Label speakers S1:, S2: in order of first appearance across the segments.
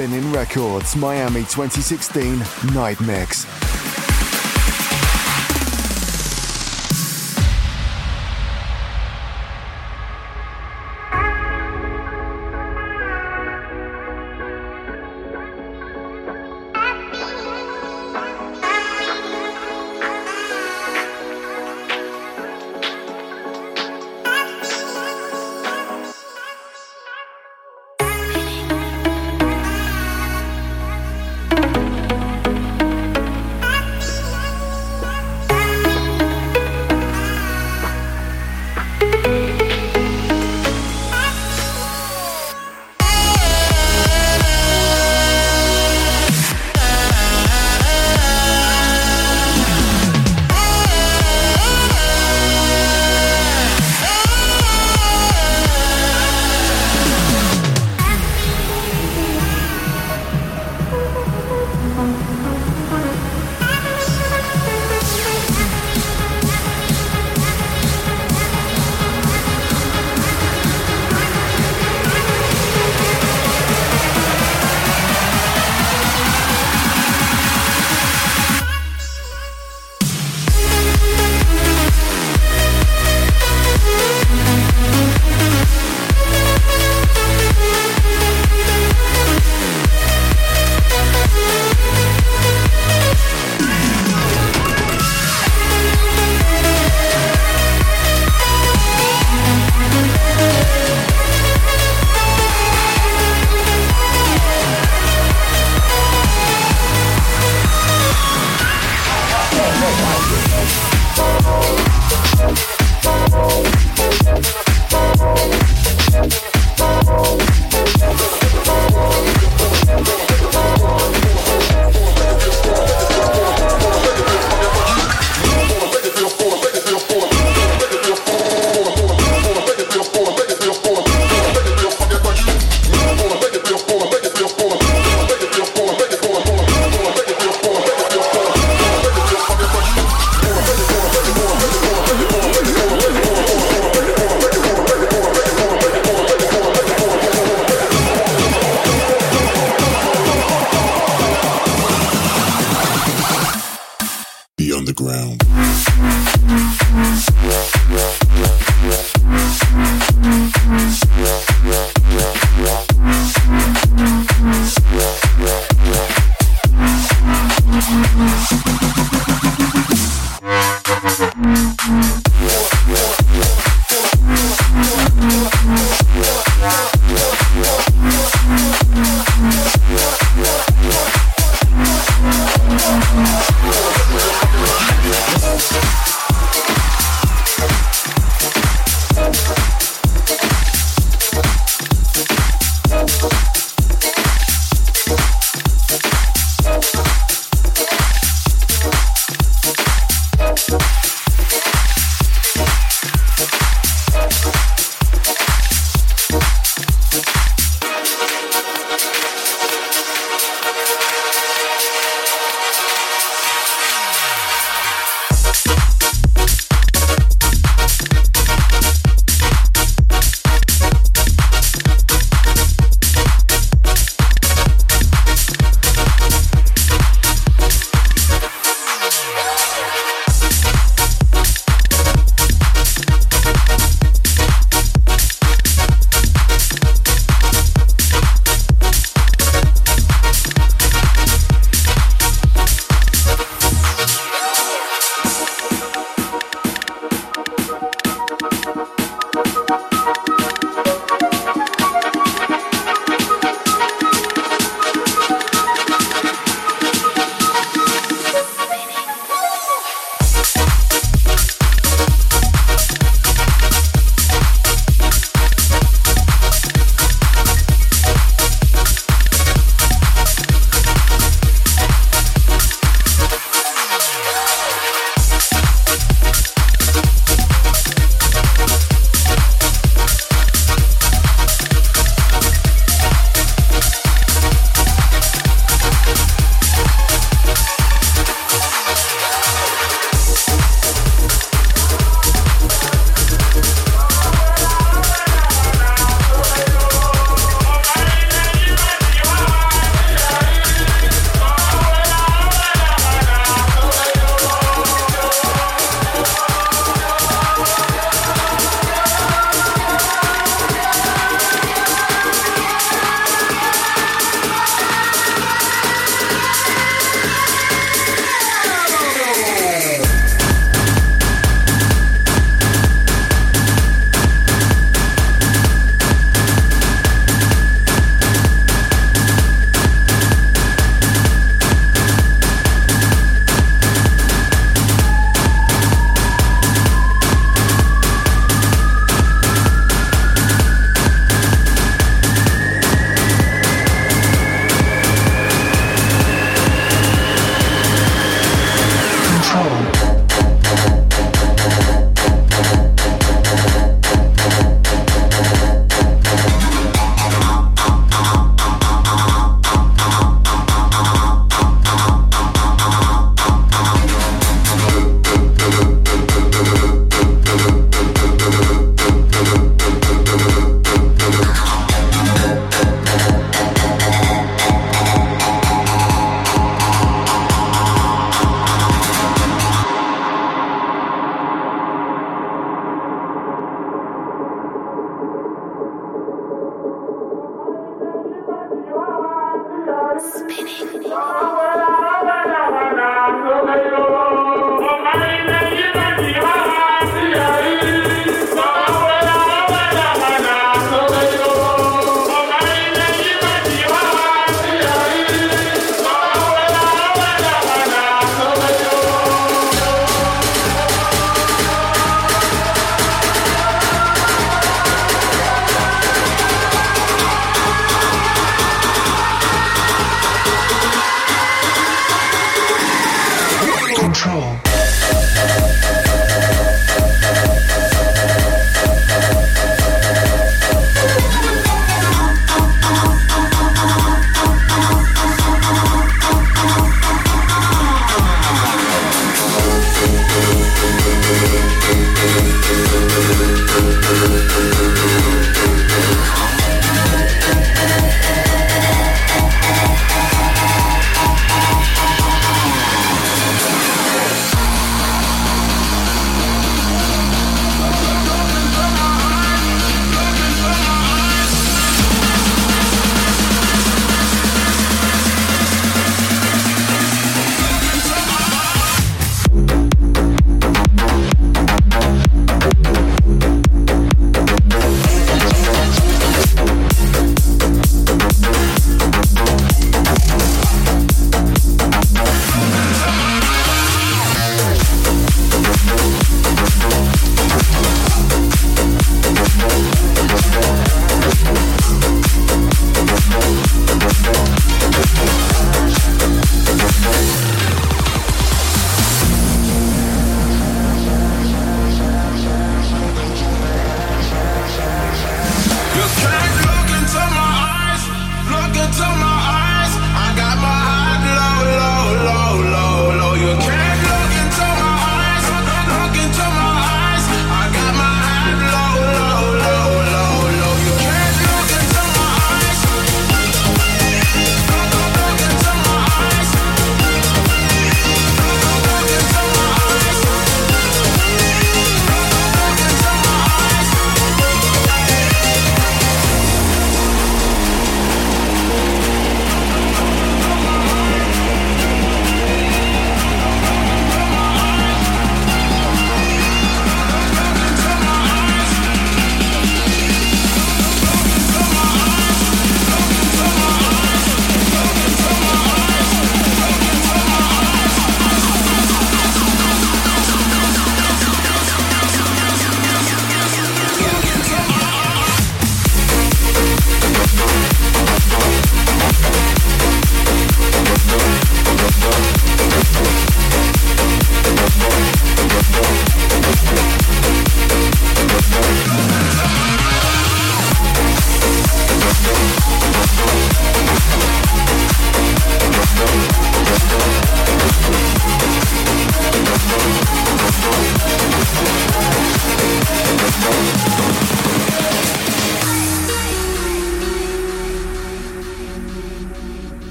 S1: Spinnin' Records Miami 2016 Night Mix.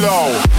S2: Low.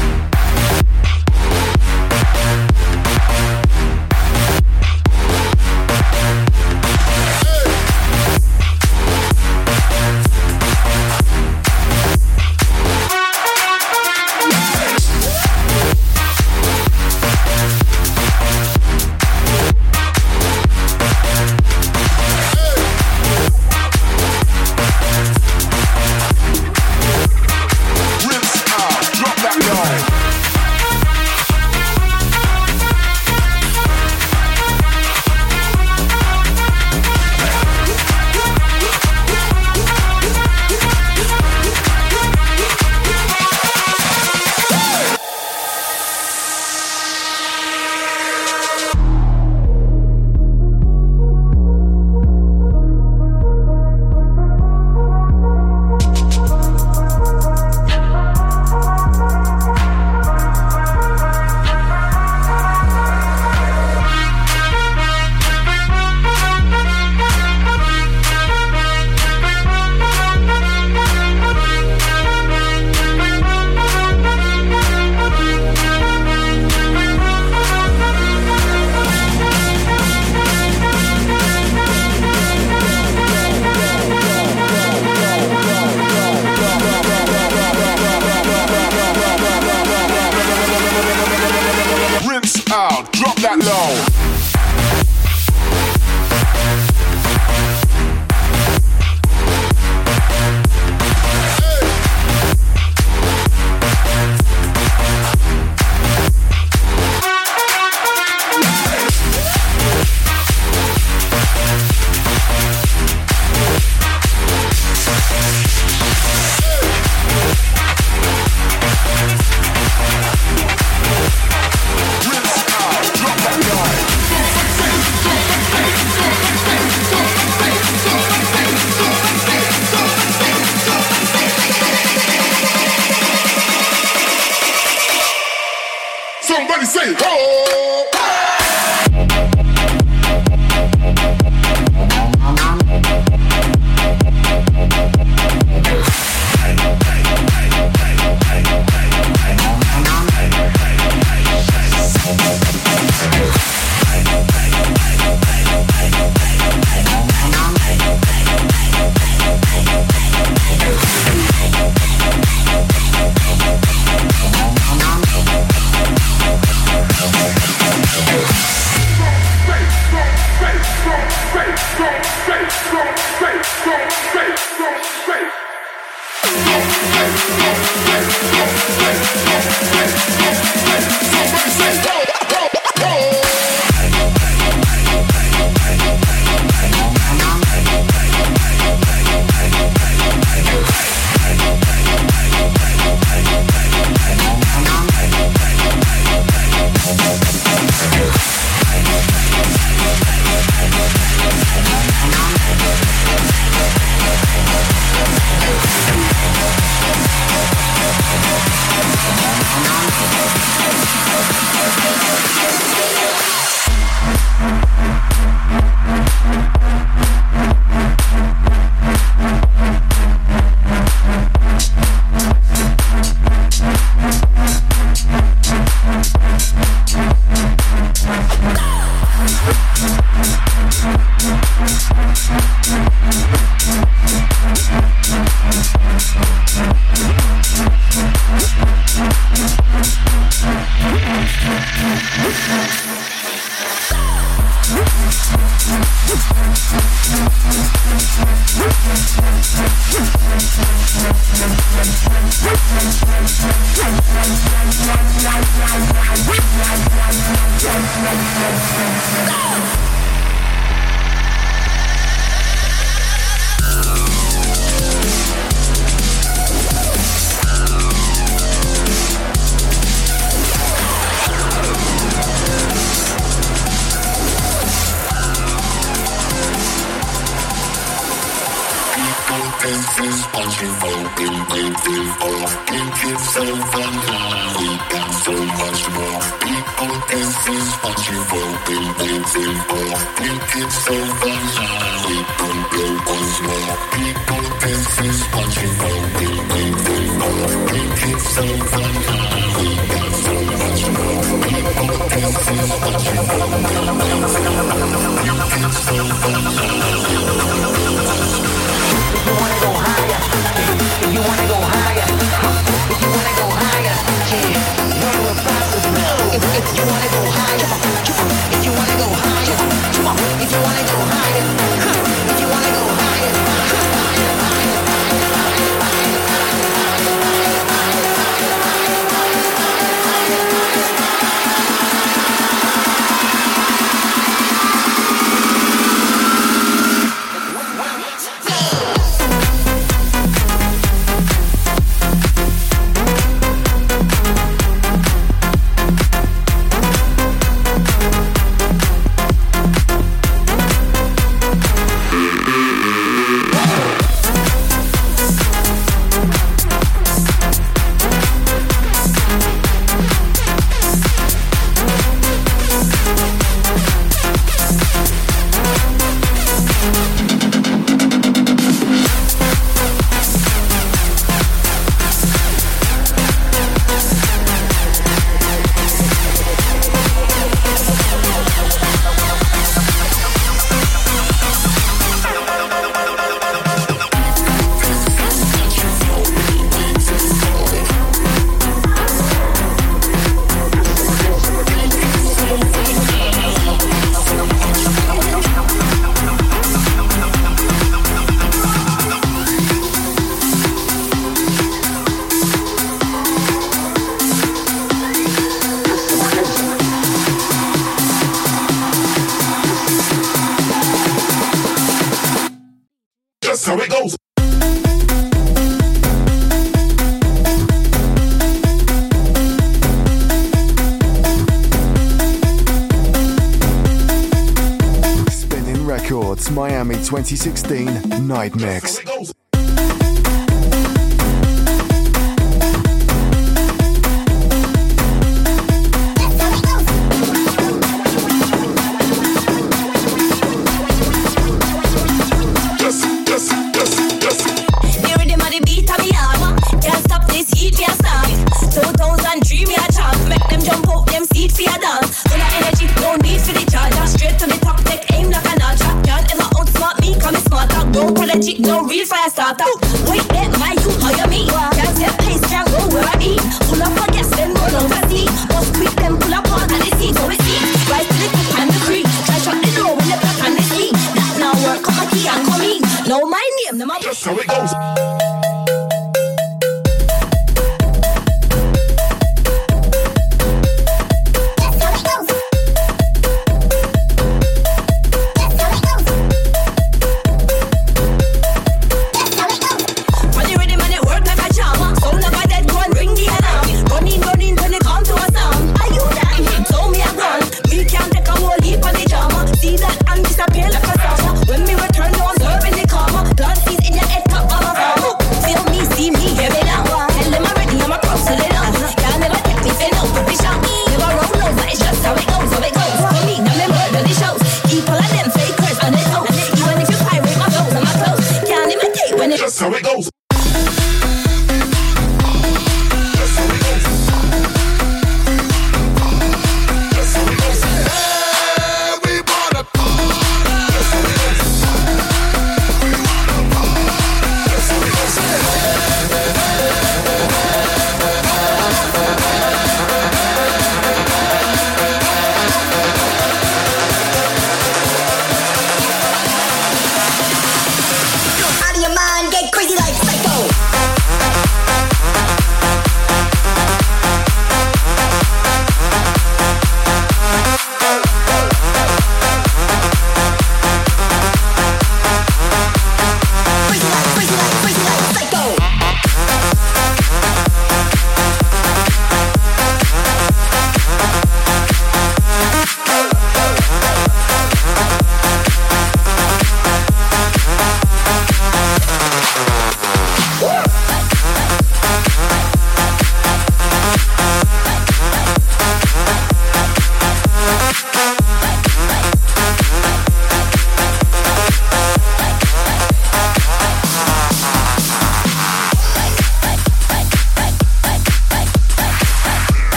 S3: 2016 Night Mix.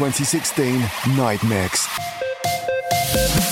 S1: 2016 Night Mix.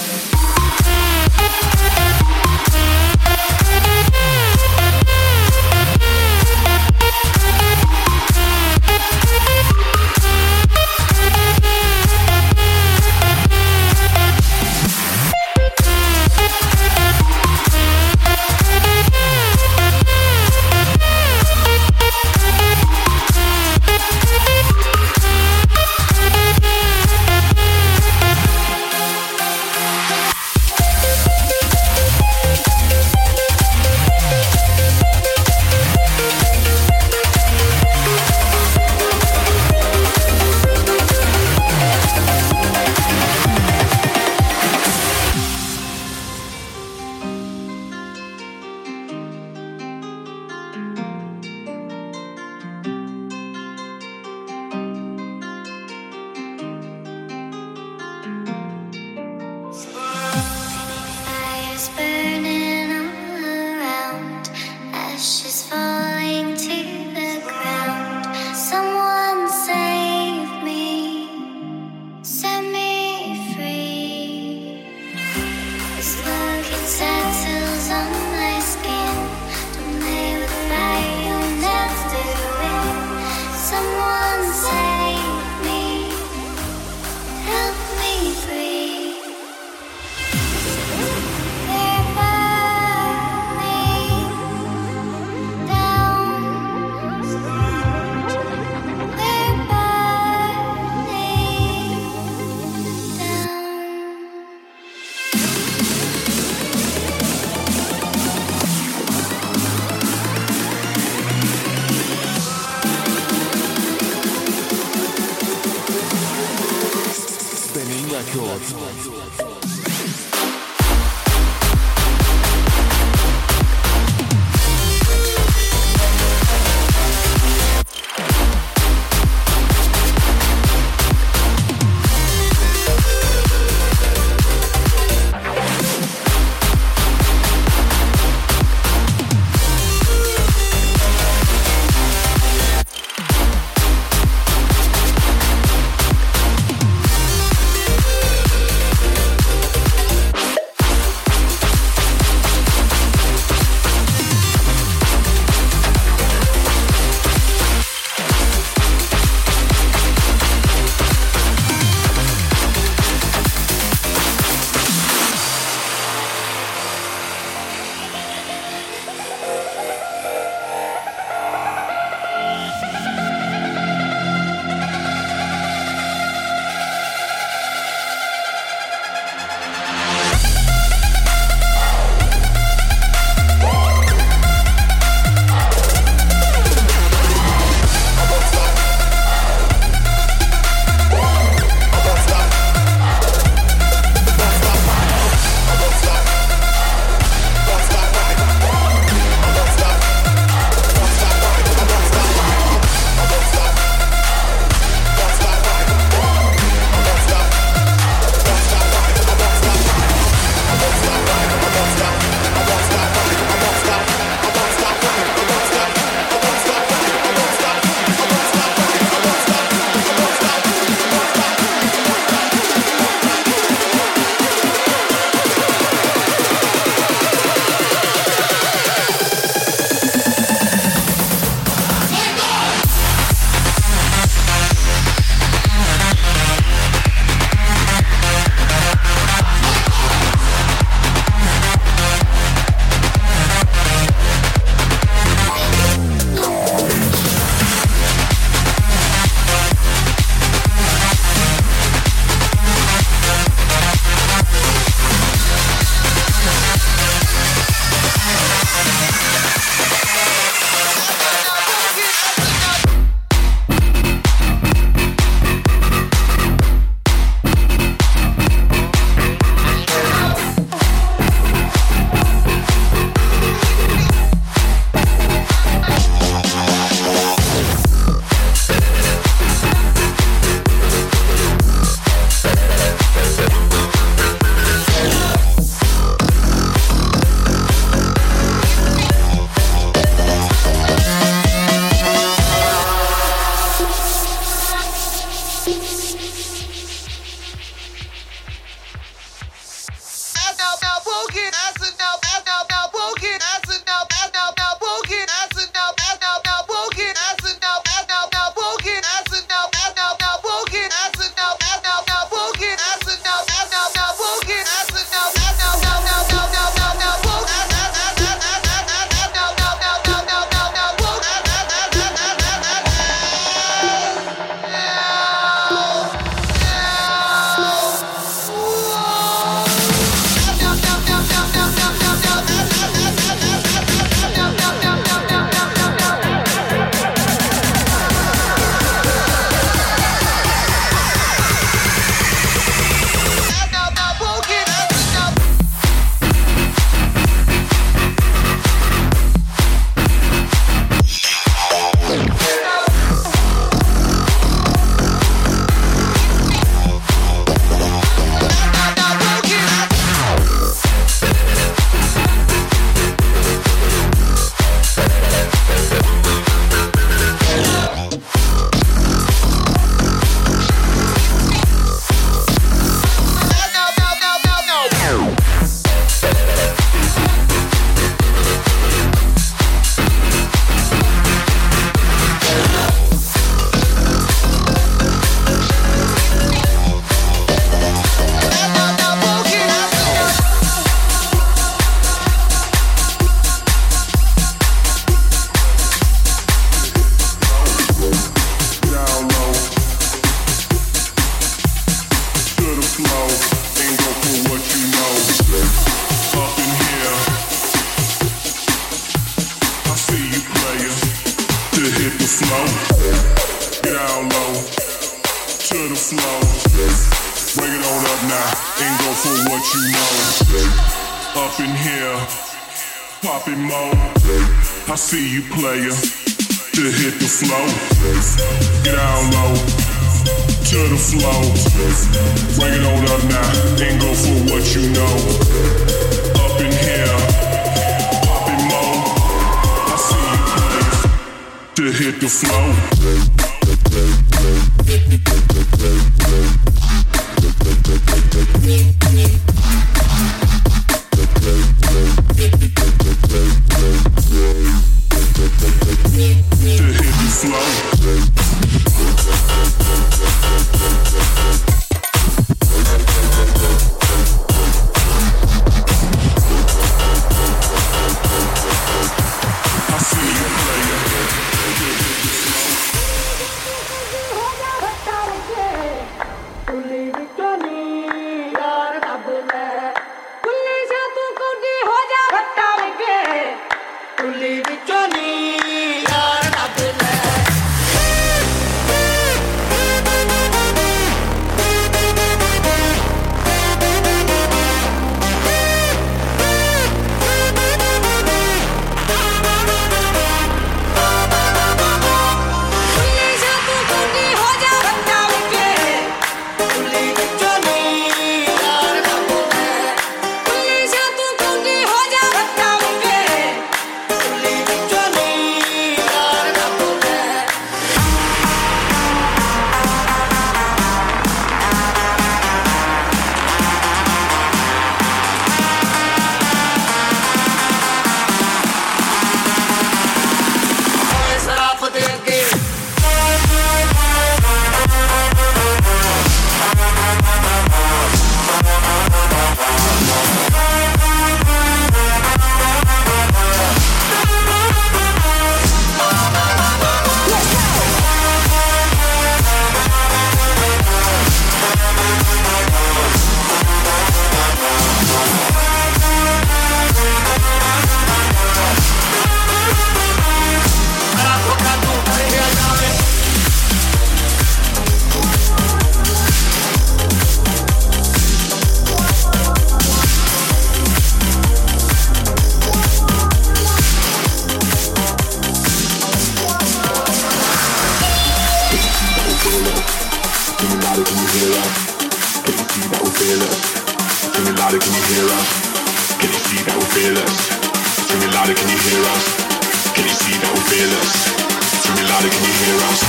S4: louder, can you hear us?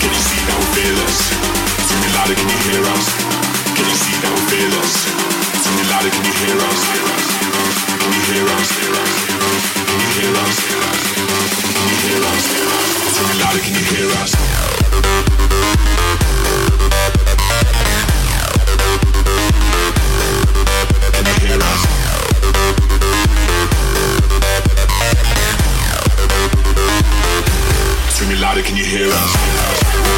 S4: Can you see that we feel us? Tell me louder, can you hear us? Can you see that we feel us? Tell me louder, can you hear us? Can you hear us? Can you hear us? Can you hear us? Tell me
S5: louder, can you hear us? Can you hear us? screaming louder, can you hear us?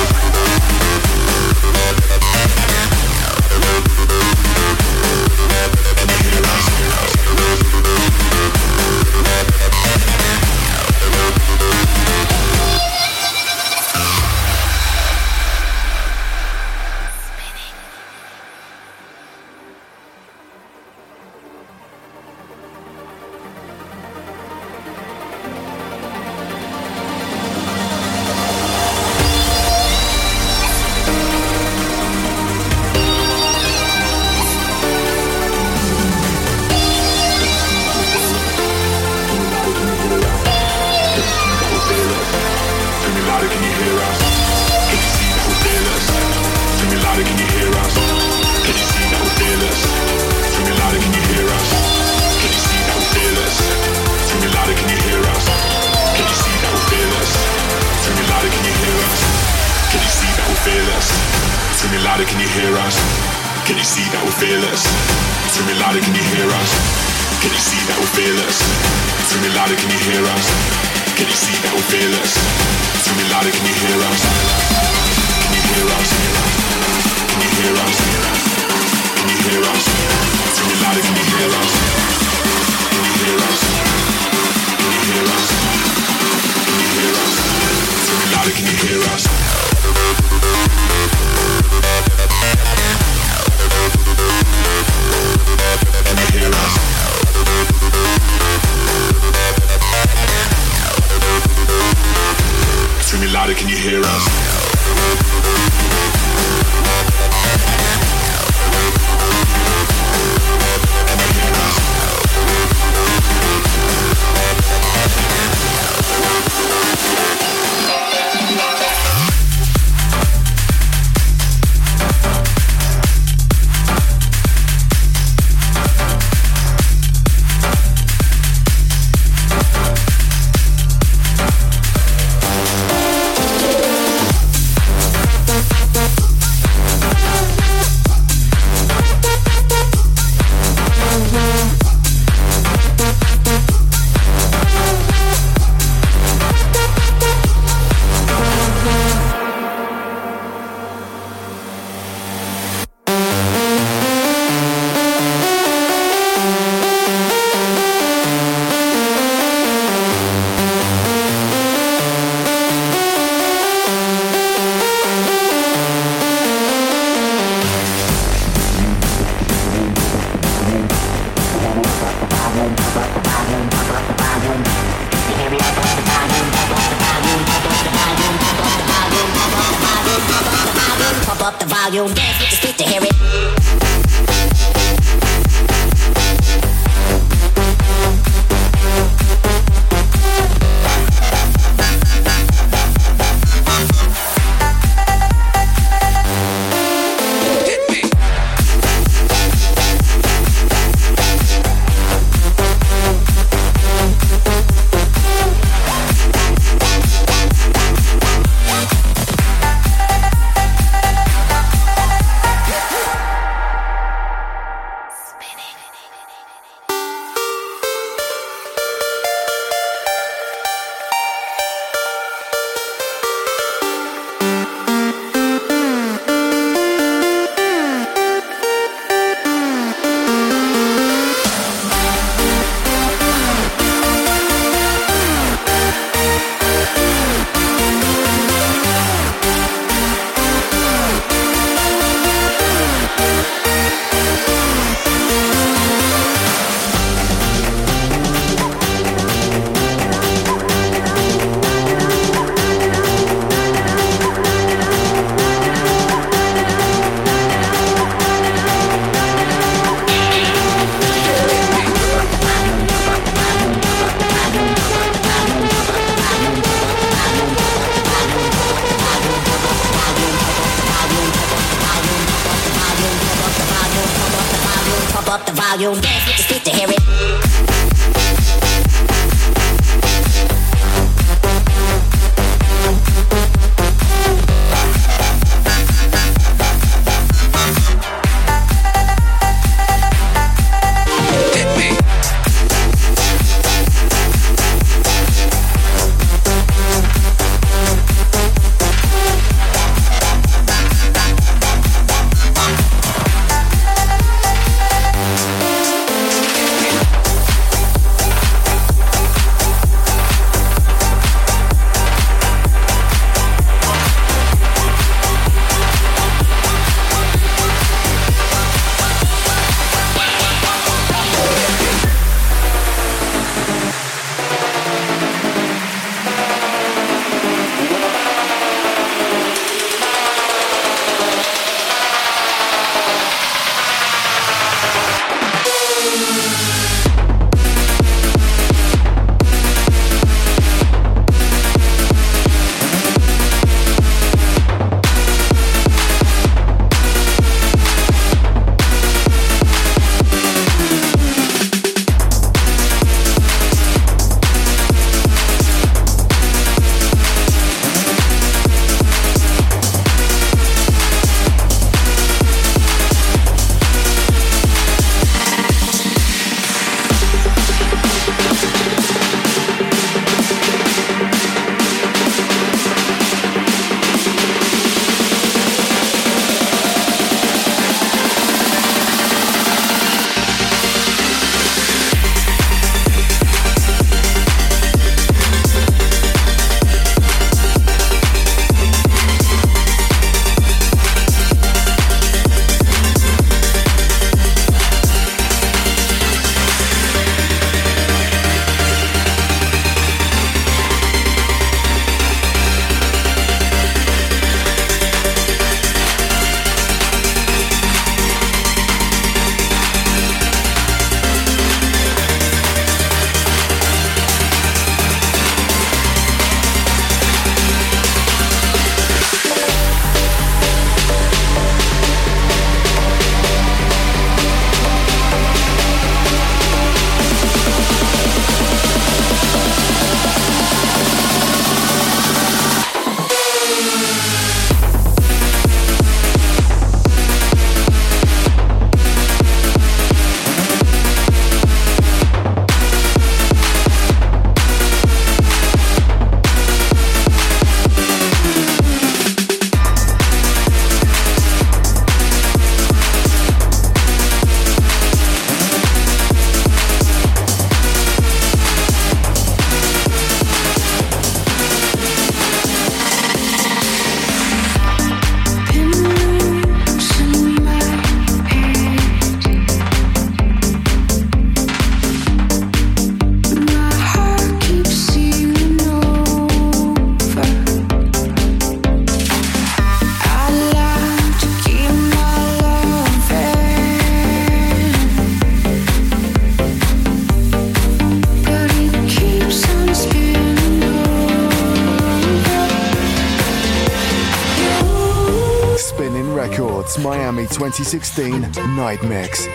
S6: 2016 Night Mix.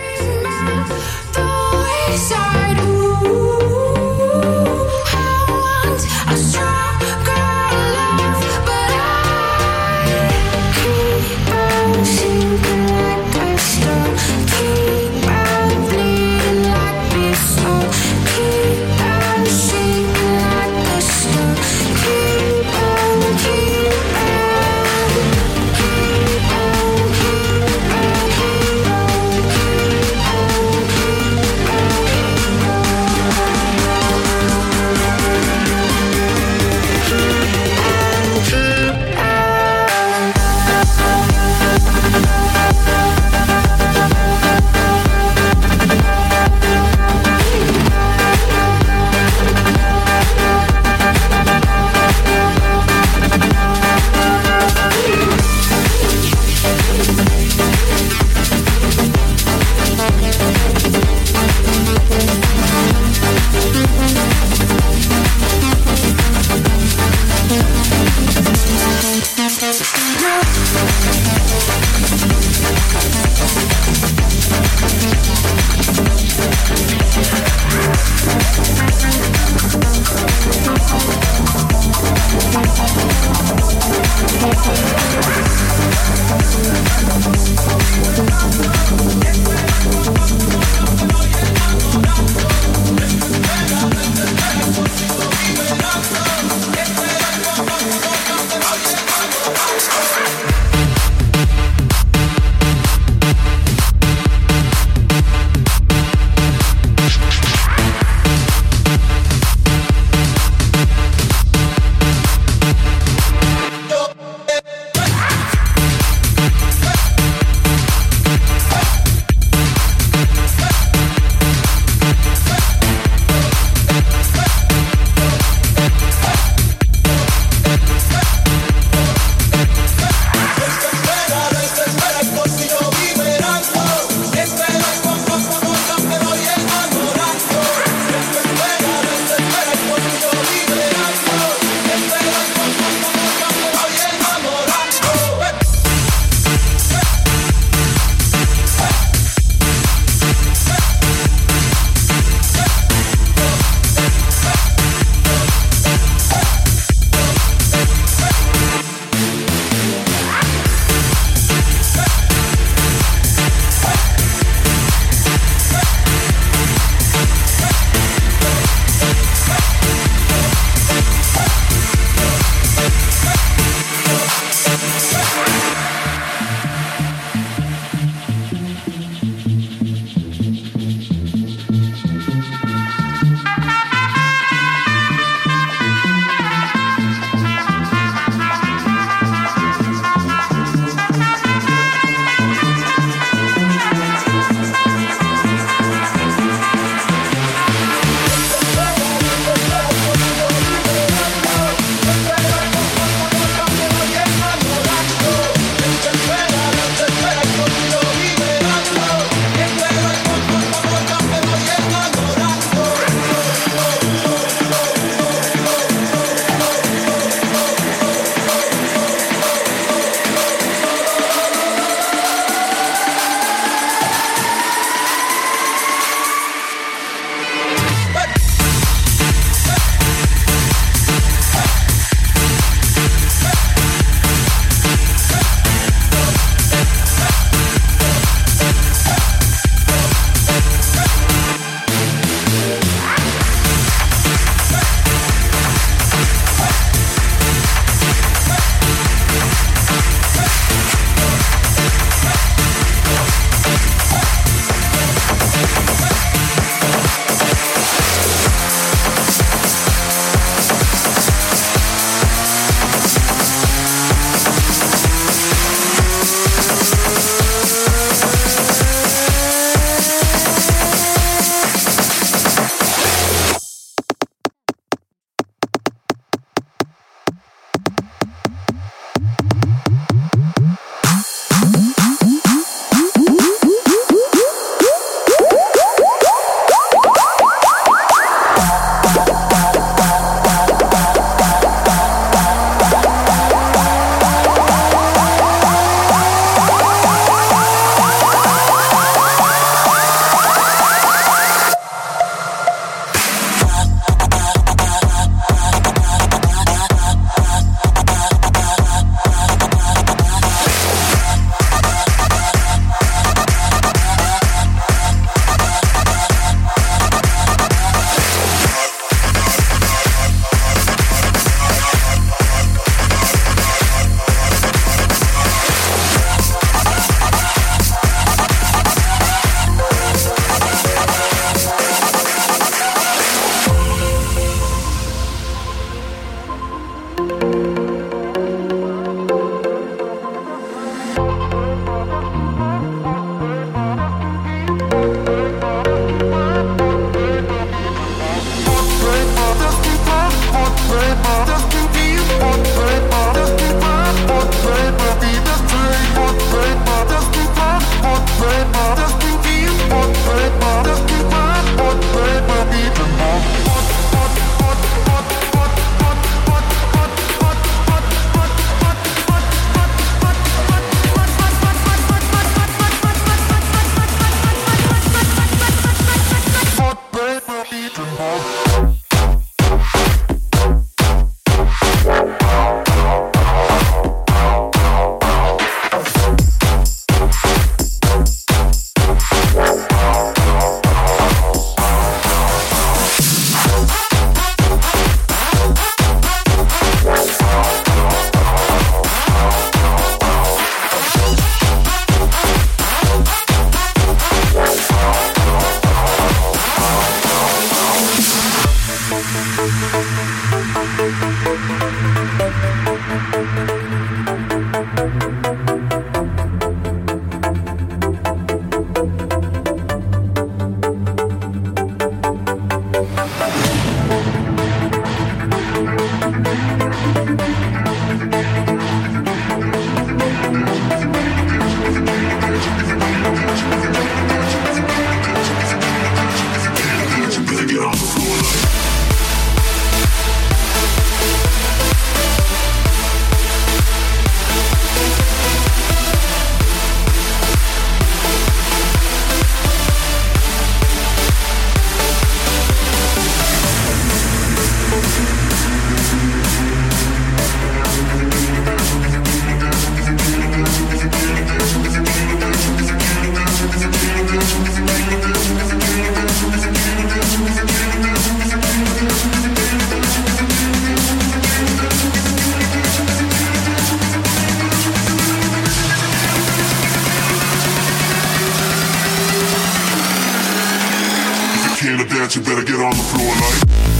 S7: You better get on the floor like.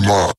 S8: Mad.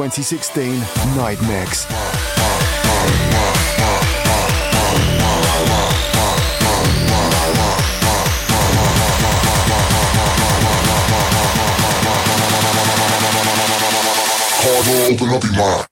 S8: 2016 Night Mix.
S6: Hard open up your mind.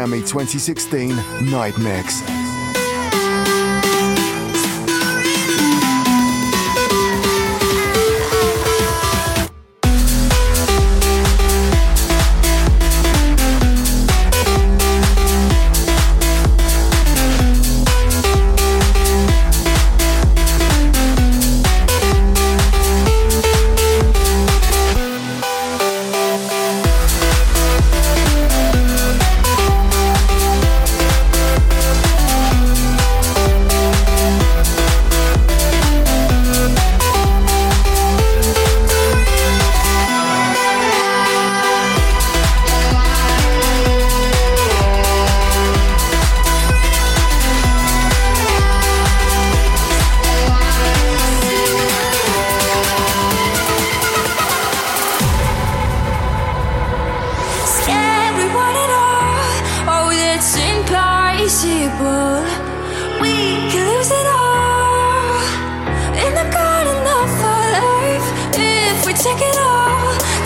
S8: Miami 2016 Night Mix.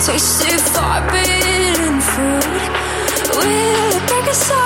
S8: tasted forbidden food. Will it break us?